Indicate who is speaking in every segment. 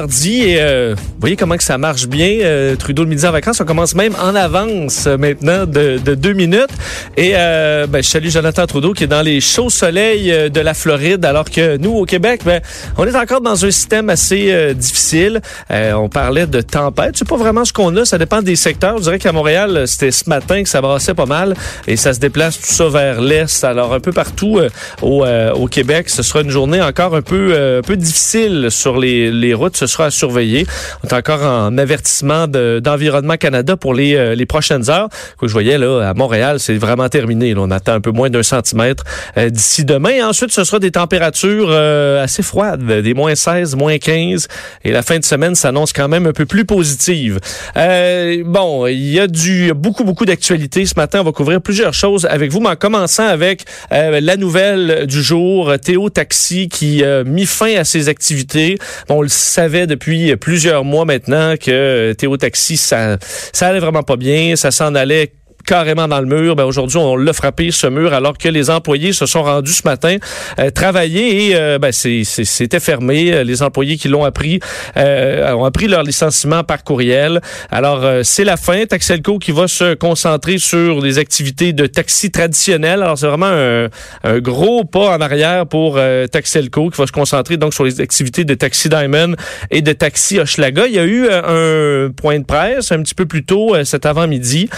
Speaker 1: Et euh, vous voyez comment que ça marche bien. Euh, Trudeau le midi en vacances, on commence même en avance euh, maintenant de, de, deux minutes. Et euh, ben, je salue Jonathan Trudeau qui est dans les chauds soleils euh, de la Floride, alors que nous au Québec, ben, on est encore dans un système assez difficile. on parlait de tempête, c'est pas vraiment ce qu'on a, ça dépend des secteurs. Je dirais qu'à Montréal, c'était ce matin que ça brassait pas mal et ça se déplace tout ça vers l'est. Alors un peu partout au, au Québec, ce sera une journée encore un peu un peu difficile sur les, les routes sera à surveiller. On est encore en avertissement d'Environnement Canada pour les, euh, les prochaines heures. Que je voyais là à Montréal, c'est vraiment terminé. on attend un peu moins d'un centimètre euh, d'ici demain. Ensuite, ce sera des températures euh, assez froides, des moins 16, moins 15. Et la fin de semaine s'annonce quand même un peu plus positive. bon, il y a du beaucoup, beaucoup d'actualités ce matin. On va couvrir plusieurs choses avec vous, mais en commençant avec la nouvelle du jour, Théo Taxi qui a mis fin à ses activités. on le savait depuis plusieurs mois maintenant que Théo Taxi, ça, ça allait vraiment pas bien, ça s'en allait carrément dans le mur. Ben aujourd'hui, on l'a frappé ce mur alors que les employés se sont rendus ce matin euh, travailler et euh, ben, c'était fermé. Les employés qui l'ont appris euh, ont appris leur licenciement par courriel. Alors c'est la fin. Taxelco qui va se concentrer sur les activités de taxi traditionnelles. Alors c'est vraiment un, un, gros pas en arrière pour Taxelco qui va se concentrer donc sur les activités de taxi Diamond et de taxi Hochelaga. Il y a eu un point de presse un petit peu plus tôt cet avant-midi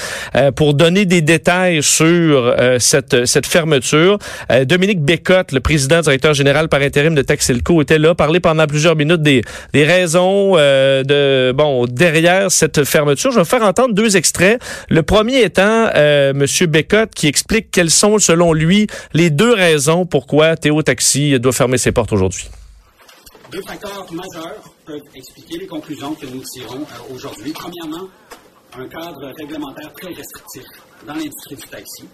Speaker 1: pour donner des détails sur euh, cette, cette fermeture. Euh, Dominique Bécotte, le président directeur général par intérim de Taxilco, était là, parler pendant plusieurs minutes des, des raisons euh, de bon derrière cette fermeture. Je vais faire entendre deux extraits. Le premier étant Monsieur Bécotte qui explique quelles sont selon lui les deux raisons pourquoi Théo Taxi doit fermer ses portes aujourd'hui.
Speaker 2: Deux facteurs majeurs peuvent expliquer les conclusions que nous tirons aujourd'hui. Premièrement, un cadre réglementaire très restrictif dans l'industrie du taxi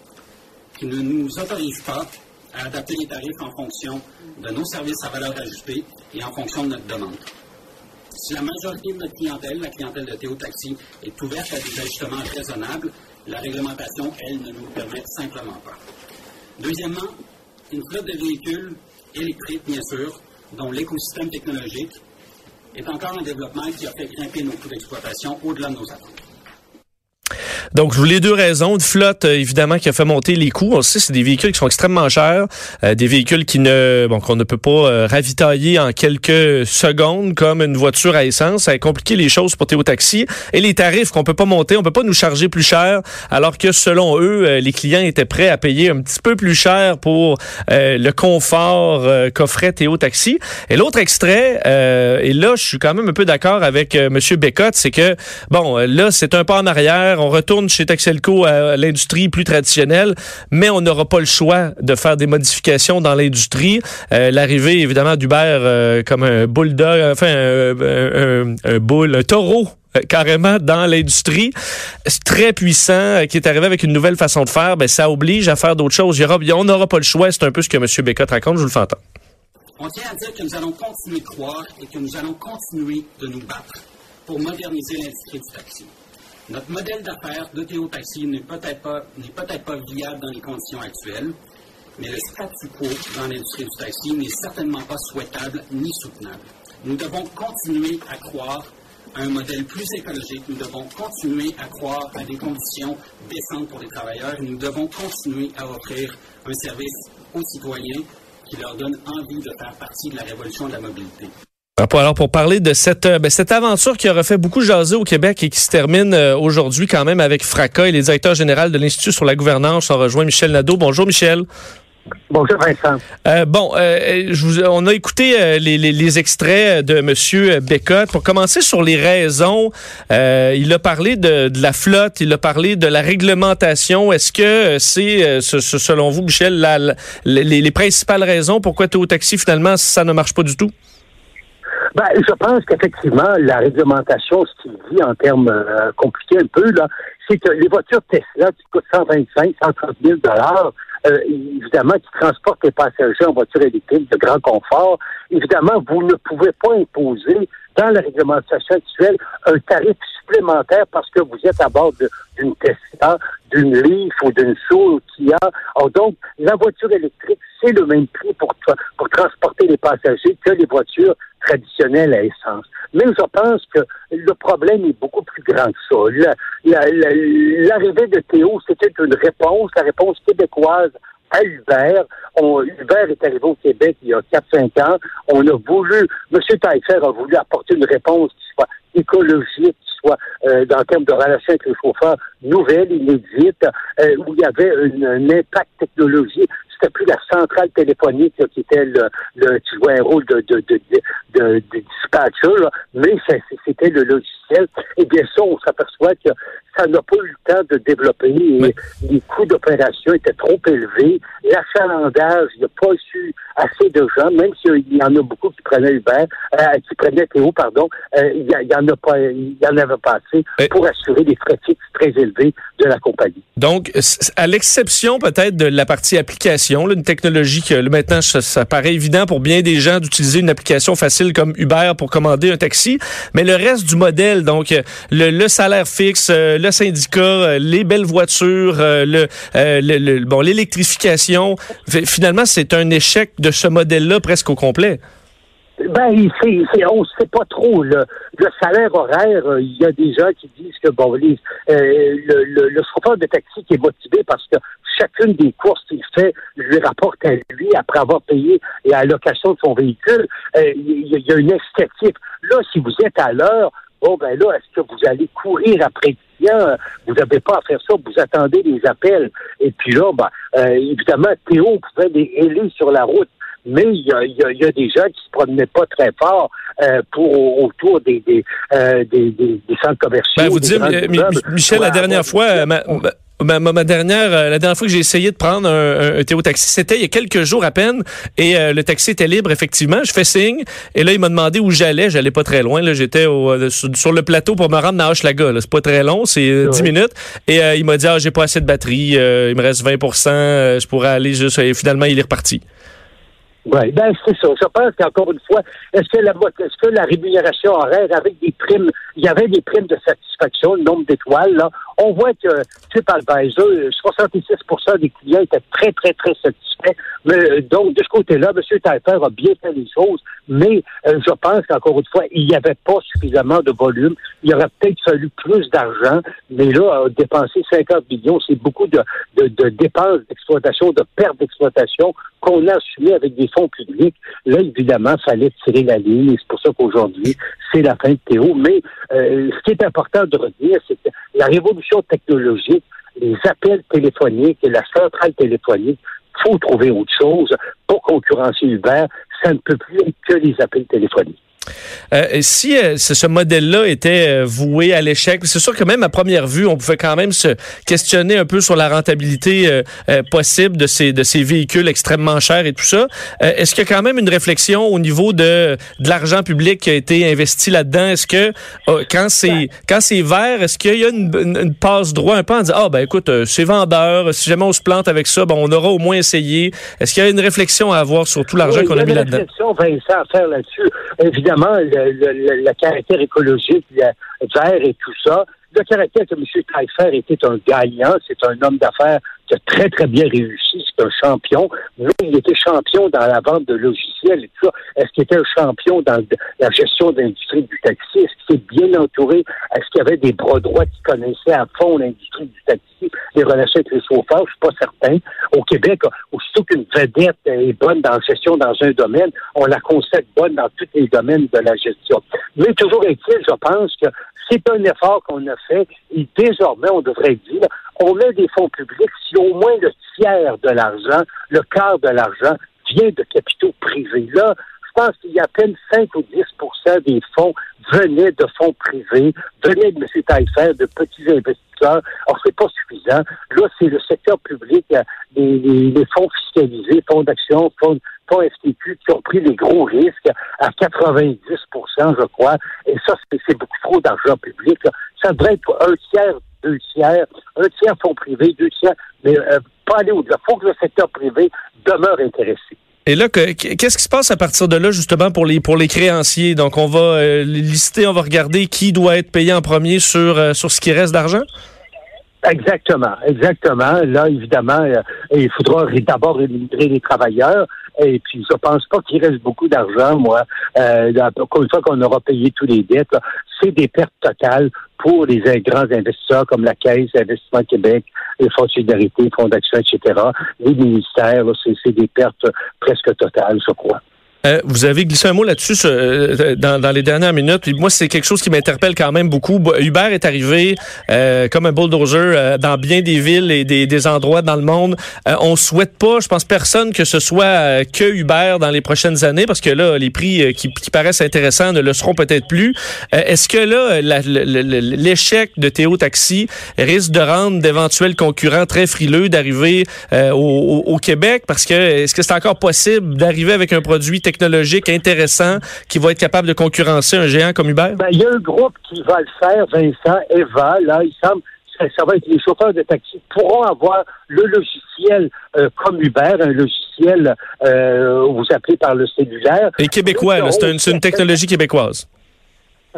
Speaker 2: qui ne nous autorise pas à adapter les tarifs en fonction de nos services à valeur ajoutée et en fonction de notre demande. Si la majorité de notre clientèle, la clientèle de Théo Taxi, est ouverte à des ajustements raisonnables, la réglementation, elle, ne nous permet simplement pas. Deuxièmement, une flotte de véhicules électriques, bien sûr, dont l'écosystème technologique est encore en développement qui a fait grimper nos coûts d'exploitation au-delà de nos attentes.
Speaker 1: Donc, voulais deux raisons. Une flotte, euh, évidemment, qui a fait monter les coûts. On sait, c'est des véhicules qui sont extrêmement chers, euh, des véhicules qui ne, bon, qu'on ne peut pas euh, ravitailler en quelques secondes comme une voiture à essence. Ça a compliqué les choses pour Théo Taxi. Et les tarifs qu'on peut pas monter, on peut pas nous charger plus cher, alors que selon eux, les clients étaient prêts à payer un petit peu plus cher pour le confort qu'offrait Théo Taxi. Et l'autre extrait, et là, je suis quand même un peu d'accord avec Monsieur Bécotte, c'est que, bon, là, c'est un pas en arrière. On retourne chez Taxelco à l'industrie plus traditionnelle, mais on n'aura pas le choix de faire des modifications dans l'industrie. Euh, l'arrivée, évidemment, d'Uber euh, comme un bulldog, enfin, un, un, boule, un taureau euh, carrément dans l'industrie, très puissant, qui est arrivé avec une nouvelle façon de faire, ben, ça oblige à faire d'autres choses. On n'aura pas le choix. C'est un peu ce que M. Bécotte raconte. Je vous le fais entendre.
Speaker 2: On tient à dire que nous allons continuer de croire et que nous allons continuer de nous battre pour moderniser l'industrie du taxi. Notre modèle d'affaires de Théo Taxi n'est peut-être pas, pas viable dans les conditions actuelles, mais le statu quo dans l'industrie du taxi n'est certainement pas souhaitable ni soutenable. Nous devons continuer à croire à un modèle plus écologique. Nous devons continuer à croire à des conditions décentes pour les travailleurs. Nous devons continuer à offrir un service aux citoyens qui leur donne envie de faire partie de la révolution de la mobilité.
Speaker 1: Alors pour parler de cette euh, ben, cette aventure qui aurait fait beaucoup jaser au Québec et qui se termine euh, aujourd'hui quand même avec fracas et les directeurs généraux de l'Institut sur la gouvernance ont rejoint Michel Nadeau. Bonjour Michel.
Speaker 3: Bonjour Vincent.
Speaker 1: Euh, bon, je on a écouté les, les, extraits de Monsieur Bécotte. Pour commencer sur les raisons, il a parlé de, de, la flotte, il a parlé de la réglementation. Est-ce que c'est, selon vous, Michel, la, les, les, principales raisons pourquoi Théo Taxi finalement ça ne marche pas du tout?
Speaker 3: Ben, je pense qu'effectivement, la réglementation, ce qu'il dit en termes euh, compliqués un peu, là, c'est que les voitures Tesla qui coûtent 125, 130 000 dollars, euh, évidemment, qui transportent les passagers en voiture électrique de grand confort, évidemment, vous ne pouvez pas imposer dans la réglementation actuelle un tarif supplémentaire parce que vous êtes à bord d'une Tesla, d'une Leaf ou d'une Soul qui a. donc, la voiture électrique, c'est le même prix pour, pour transporter les passagers que les voitures traditionnelles à essence. Mais je pense que le problème est beaucoup plus grand que ça. L'arrivée de Théo, c'était une réponse, la réponse québécoise à Uber. On, est arrivé au Québec il y a 4-5 ans. On a voulu, M. Taillefer a voulu apporter une réponse qui soit écologique, soit euh, dans le terme de relation avec les chauffeurs nouvelle, inédite, euh, où il y avait un impact technologique c'était plus la centrale téléphonique qui était le, le, qui jouait un rôle de, de, de, de, dispatcher, mais c'était le logiciel. Et bien ça, on s'aperçoit que ça n'a pas eu le temps de développer. Et Les coûts d'opération étaient trop élevés. L'achalandage, il n'y a pas eu assez de gens, même s'il y en a beaucoup qui prenaient Uber, euh, qui prenaient Théo, pardon, euh, il y, en a pas, il y en avait pas assez pour assurer des frais fixes très élevés de la compagnie.
Speaker 1: Donc, à l'exception peut-être de la partie application, une technologie que maintenant ça, paraît évident pour bien des gens d'utiliser une application facile comme Uber pour commander un taxi, mais le reste du modèle, donc le, salaire fixe, euh, le syndicat, euh, les belles voitures, euh, le, bon l'électrification, finalement c'est un échec de ce modèle-là presque au complet?
Speaker 3: Ben, c'est, on ne sait pas trop. Le, salaire horaire, euh, il y a des gens qui disent que bon, les, euh, le, chauffeur de taxi qui est motivé parce que chacune des courses qu'il fait lui rapporte à lui après avoir payé à location de son véhicule, euh, il y, a une esthétique. Là, si vous êtes à l'heure, bon ben là, est-ce que vous allez courir après client? Vous n'avez pas à faire ça, vous attendez les appels. Et puis là, ben, évidemment, Théo pouvait les héler sur la route mais il y a, y a, des gens qui se promenaient pas très fort euh, pour autour des, des, euh, des, des, centres commerciaux.
Speaker 1: Ben, vous dites, Michel, la dernière fois, ma, ma, dernière, euh, la dernière fois que j'ai essayé de prendre un, un, Théo taxi, c'était il y a quelques jours à peine, et le taxi était libre effectivement. Je fais signe, et là il m'a demandé où j'allais. J'allais pas très loin. Là, j'étais sur, le plateau pour me rendre à Hochelaga. C'est pas très long, c'est 10 minutes. Et il m'a dit ah j'ai pas assez de batterie, il me reste 20% je pourrais aller juste. Et finalement il est reparti.
Speaker 3: Oui, ben c'est ça. Je pense qu'encore une fois, est-ce que la est-ce que la rémunération horaire avec des primes, il y avait des primes de satisfaction, le nombre d'étoiles, là. On voit que TripAdvisor, 66% des clients étaient très, très, très satisfaits. Mais, euh, donc, de ce côté-là, M. Taillefer a bien fait les choses, mais euh, je pense qu'encore une fois, il n'y avait pas suffisamment de volume. Il aurait peut-être fallu plus d'argent, mais là, dépenser 50 millions, c'est beaucoup de, de, de dépenses d'exploitation, de pertes d'exploitation qu'on a assumé avec des fonds publics. Là, évidemment, fallait tirer la ligne et c'est pour ça qu'aujourd'hui, c'est la fin de Théo. Mais euh, ce qui est important de retenir, c'est que la révolution technologique, les appels téléphoniques et la centrale téléphonique, faut trouver autre chose pour concurrencer Uber. Ça ne peut plus être que les appels téléphoniques.
Speaker 1: Euh, si euh, ce modèle-là était euh, voué à l'échec, c'est sûr que même à première vue, on pouvait quand même se questionner un peu sur la rentabilité possible de ces de ces véhicules extrêmement chers et tout ça. Est-ce qu'il y a quand même une réflexion au niveau de de l'argent public qui a été investi là-dedans? Est-ce que quand c'est quand c'est vert, est-ce qu'il y a une, une, passe droit un peu en disant ah ben écoute c'est vendeur, si jamais on se plante avec ça, ben on aura au moins essayé. Est-ce qu'il y a une réflexion à avoir sur tout l'argent qu'on a mis là-dedans?
Speaker 3: Vincent, à faire là-dessus. Évidemment le, le, le, caractère écologique vert et tout ça. Le caractère que M. Taillefer était un gagnant, c'est un homme d'affaires qui a très, très bien réussi, c'est un champion, mais il était champion dans la vente de logiciels et tout ça. Est-ce qu'il était un champion dans la gestion de l'industrie du taxi? Est-ce qu'il était bien entouré? Est-ce qu'il y avait des bras droits qui connaissaient à fond l'industrie du taxi, les relations avec les chauffeurs? Je suis pas certain. Au Québec, aussitôt qu'une vedette est bonne dans la gestion dans un domaine, on la constate bonne dans tous les domaines de la gestion. Mais toujours est-il, je pense que c'est un effort qu'on a fait et désormais, on devrait dire, on met des fonds publics si au moins le tiers de l'argent, le quart de l'argent vient de capitaux privés. Là, je pense qu'il y a à peine 5 ou 10% des fonds venaient de fonds privés, venaient de M. Taillefer, de petits investisseurs. Alors, c'est pas suffisant. Là, c'est le secteur public, euh, les, les, fonds fiscalisés, fonds d'action, fonds, fonds FTQ, qui ont pris les gros risques à 90% je crois. Et ça, c'est beaucoup trop d'argent public. Ça devrait être un tiers, deux tiers, un tiers fonds privés, deux tiers, mais euh, pas aller au-delà. Il faut que le secteur privé demeure intéressé.
Speaker 1: Et là, qu'est-ce qui se passe à partir de là, justement, pour les pour les créanciers? Donc, on va euh, lister, on va regarder qui doit être payé en premier sur, euh, sur ce qui reste d'argent?
Speaker 3: Exactement, exactement. Là, évidemment, euh, il faudra d'abord rémunérer les travailleurs. Et puis, je pense pas qu'il reste beaucoup d'argent, moi. Euh, une fois qu'on aura payé tous les dettes, c'est des pertes totales pour les grands investisseurs comme la Caisse, Investissement Québec, les Fonds de solidarité, Fonds d'action, etc. Les ministères, c'est des pertes presque totales, je crois.
Speaker 1: Euh, vous avez glissé un mot là-dessus euh, dans, dans, les dernières minutes. Moi, c'est quelque chose qui m'interpelle quand même beaucoup. Uber est arrivé euh, comme un bulldozer dans bien des villes et des, endroits dans le monde. on souhaite pas, je pense personne que ce soit que Uber dans les prochaines années, parce que là, les prix qui, qui paraissent intéressants ne le seront peut-être plus. Est-ce que là, l'échec de Théo Taxi risque de rendre d'éventuels concurrents très frileux d'arriver au, au, Québec? Parce que est-ce que c'est encore possible d'arriver avec un produit technologique technologique intéressant qui va être capable de concurrencer un géant comme Uber?
Speaker 3: Ben, il y a un groupe qui va le faire, Vincent, Eva, là, il semble ça va être les chauffeurs de taxi pourront avoir le logiciel euh, comme Uber, un logiciel euh, vous appelez par le cellulaire.
Speaker 1: Et québécois, c'est une, une, technologie québécoise.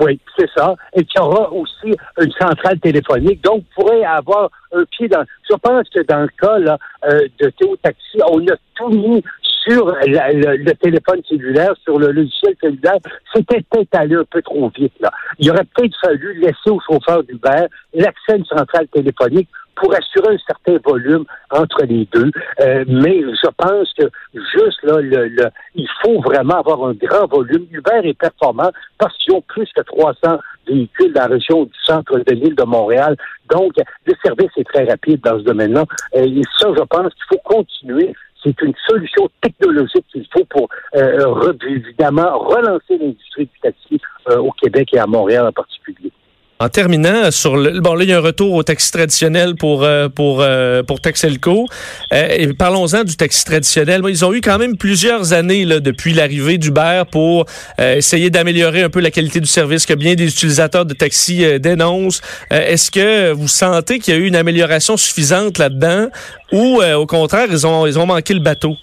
Speaker 3: Oui, c'est ça. Et qui aura aussi une centrale téléphonique. Donc, pourrait avoir un pied dans. Je pense que dans le cas là, euh, de Théo Taxi, on a tout mis sur le, téléphone cellulaire, sur le logiciel cellulaire, c'était peut-être allé un peu trop vite. Là. Il aurait peut-être fallu laisser au chauffeur d'Uber l'accès à une centrale téléphonique pour assurer un certain volume entre les deux. Euh, mais je pense que juste là, le, il faut vraiment avoir un grand volume. Uber est performant parce qu'ils ont plus que 300 véhicules dans la région du centre de l'île de Montréal. Donc, le service est très rapide dans ce domaine-là. Euh, et ça, je pense qu'il faut continuer c'est une solution technologique qu'il faut pour euh, évidemment relancer l'industrie du taxi euh, au Québec et à Montréal en particulier.
Speaker 1: En terminant sur le bon là il y a un retour au taxi traditionnel pour euh, pour euh, pour Taxelco. Euh, parlons-en du taxi traditionnel. Ils ont eu quand même plusieurs années là depuis l'arrivée d'Uber pour essayer d'améliorer un peu la qualité du service que bien des utilisateurs de taxi dénoncent. Est-ce que vous sentez qu'il y a eu une amélioration suffisante là-dedans ou au contraire ils ont ils ont manqué le bateau?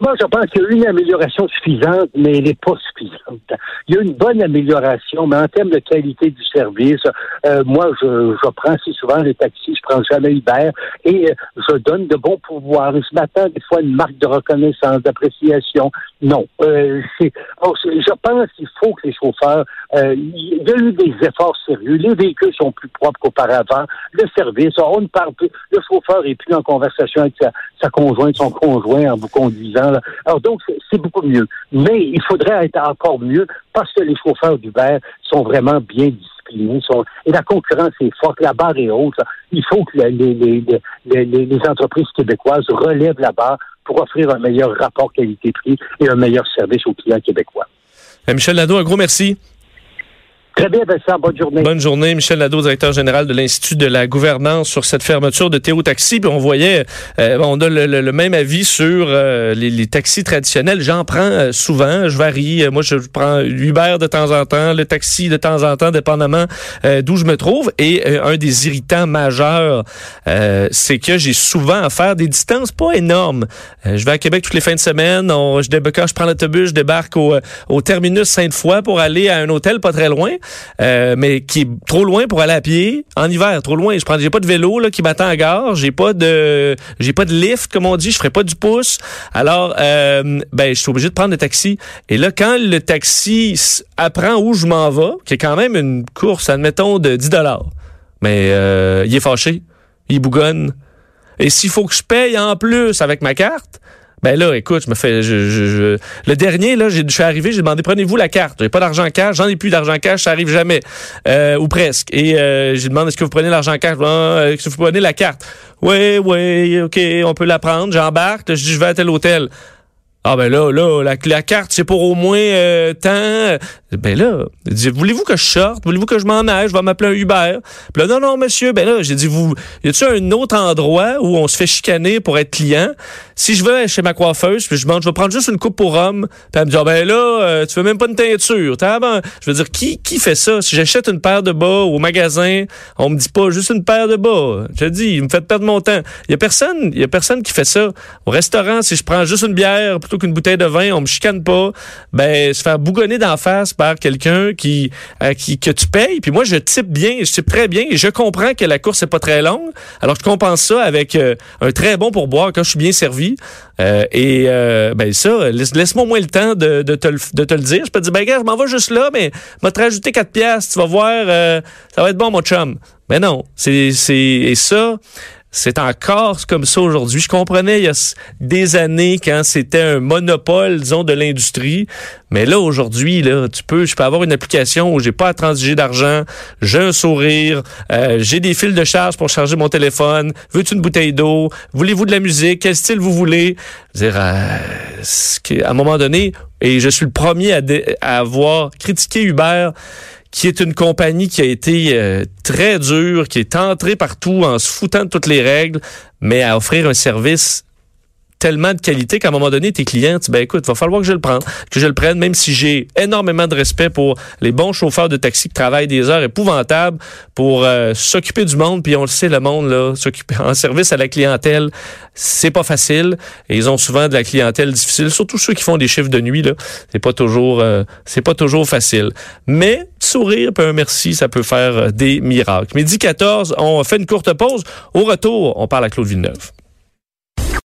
Speaker 3: Moi, je pense qu'il y a une amélioration suffisante, mais elle n'est pas suffisante. Il y a une bonne amélioration, mais en termes de qualité du service, euh, moi, je, je prends si souvent les taxis, je prends jamais Uber, et euh, je donne de bons pouvoirs. Ce matin, des fois, une marque de reconnaissance, d'appréciation. Non. Euh, oh, je pense qu'il faut que les chauffeurs, euh, il y a eu des efforts sérieux. Les véhicules sont plus propres qu'auparavant. Le service, on ne parle plus. Le chauffeur est plus en conversation avec sa, sa conjointe, son conjoint en vous conduisant alors donc, c'est beaucoup mieux. Mais il faudrait être encore mieux parce que les chauffeurs d'Uber sont vraiment bien disciplinés. et la concurrence est forte, la barre est haute. Il faut que les, entreprises québécoises relèvent la barre pour offrir un meilleur rapport qualité-prix et un meilleur service aux clients québécois.
Speaker 1: Euh, Michel Nadeau, un gros merci.
Speaker 3: Très bien, Vincent. Bonne journée.
Speaker 1: Bonne journée. Michel Nadeau, directeur général de l'Institut de la gouvernance sur cette fermeture de Théo Taxi. Puis on voyait, euh, on a le, même avis sur euh, les, taxis traditionnels. J'en prends euh, souvent. Je varie. Moi, je prends Uber de temps en temps, le taxi de temps en temps, dépendamment d'où je me trouve. Et un des irritants majeurs, c'est que j'ai souvent à faire des distances pas énormes. je vais à Québec toutes les fins de semaine. On, je, quand je prends l'autobus, je débarque au, au terminus Sainte-Foy pour aller à un hôtel pas très loin. Euh, mais qui est trop loin pour aller à pied en hiver, trop loin. Je prends, j'ai pas de vélo qui m'attend à gare, j'ai pas de, j'ai pas de lift comme on dit, je ferai pas du pouce. Alors, euh, ben, je suis obligé de prendre le taxi. Et là, quand le taxi apprend où je m'en vais, qui est quand même une course, admettons de 10 dollars, mais euh, il est fâché, il bougonne. Et s'il faut que je paye en plus avec ma carte, ben là, écoute, je me fais. Je, je, Le dernier, là, je suis arrivé, j'ai demandé prenez-vous la carte? J'ai pas d'argent cash, j'en ai plus d'argent cash, ça arrive jamais. Euh, ou presque. Et euh, j'ai demandé est-ce que vous prenez l'argent cash? Ah, est-ce que vous prenez la carte? Oui, oui, OK, on peut la prendre. J'embarque, je dis je vais à tel hôtel. Ah ben là, là, la, la carte, c'est pour au moins euh, tant. Ben là, voulez-vous que je sorte? Voulez-vous que je m'en aille? Je vais m'appeler un Uber. Puis là, non, non, monsieur. Ben là, j'ai dit, vous, y a-tu un autre endroit où on se fait chicaner pour être client? Si je vais chez ma coiffeuse, puis je demande, je vais prendre juste une coupe pour homme. Puis elle me dit, ah, ben là, euh, tu veux même pas une teinture. Ben, je veux dire, qui, qui fait ça? Si j'achète une paire de bas au magasin, on me dit pas juste une paire de bas. Je dis, il me fait perdre mon temps. Il y a personne, il y a personne qui fait ça. Au restaurant, si je prends juste une bière, qu'une bouteille de vin, on me chicane pas, ben se faire bougonner d'en face par quelqu'un qui, euh, qui que tu payes. Puis moi, je type bien, je type très bien et je comprends que la course est pas très longue. Alors je compense ça avec euh, un très bon pourboire quand je suis bien servi. Euh, et ben ça, laisse-moi moins le temps de, de, te, le, de te le dire. Je peux te dire, ben gars, je m'en vais juste là, mais m'a te rajouter 4 piastres, tu vas voir, ça va être bon, mon chum. Mais non, c'est, c'est, et ça, c'est encore comme ça aujourd'hui. Je comprenais il y a des années quand c'était un monopole, disons, de l'industrie. Mais là, aujourd'hui, là, tu peux, je peux avoir une application où j'ai pas à transiger d'argent, j'ai un sourire, euh, j'ai des fils de charge pour charger mon téléphone. Veux-tu une bouteille d'eau? Voulez-vous de la musique? Quel style vous voulez? Dire, euh, à un moment donné, et je suis le premier à, à avoir critiqué Uber qui est une compagnie qui a été euh, très dure, qui est entrée partout en se foutant de toutes les règles, mais à offrir un service tellement de qualité qu'à un moment donné, tes clients, tu ben écoute, va falloir que je le prenne, que je le prenne, même si j'ai énormément de respect pour les bons chauffeurs de taxi qui travaillent des heures épouvantables pour euh, s'occuper du monde, puis on le sait, le monde, là, s'occuper en service à la clientèle, c'est pas facile. Ils ont souvent de la clientèle difficile, surtout ceux qui font des chiffres de nuit, là. C'est pas toujours euh, c'est pas toujours facile. Mais sourire puis un merci, ça peut faire euh, des miracles. Midi 14, on fait une courte pause. Au retour, on parle à Claude Villeneuve.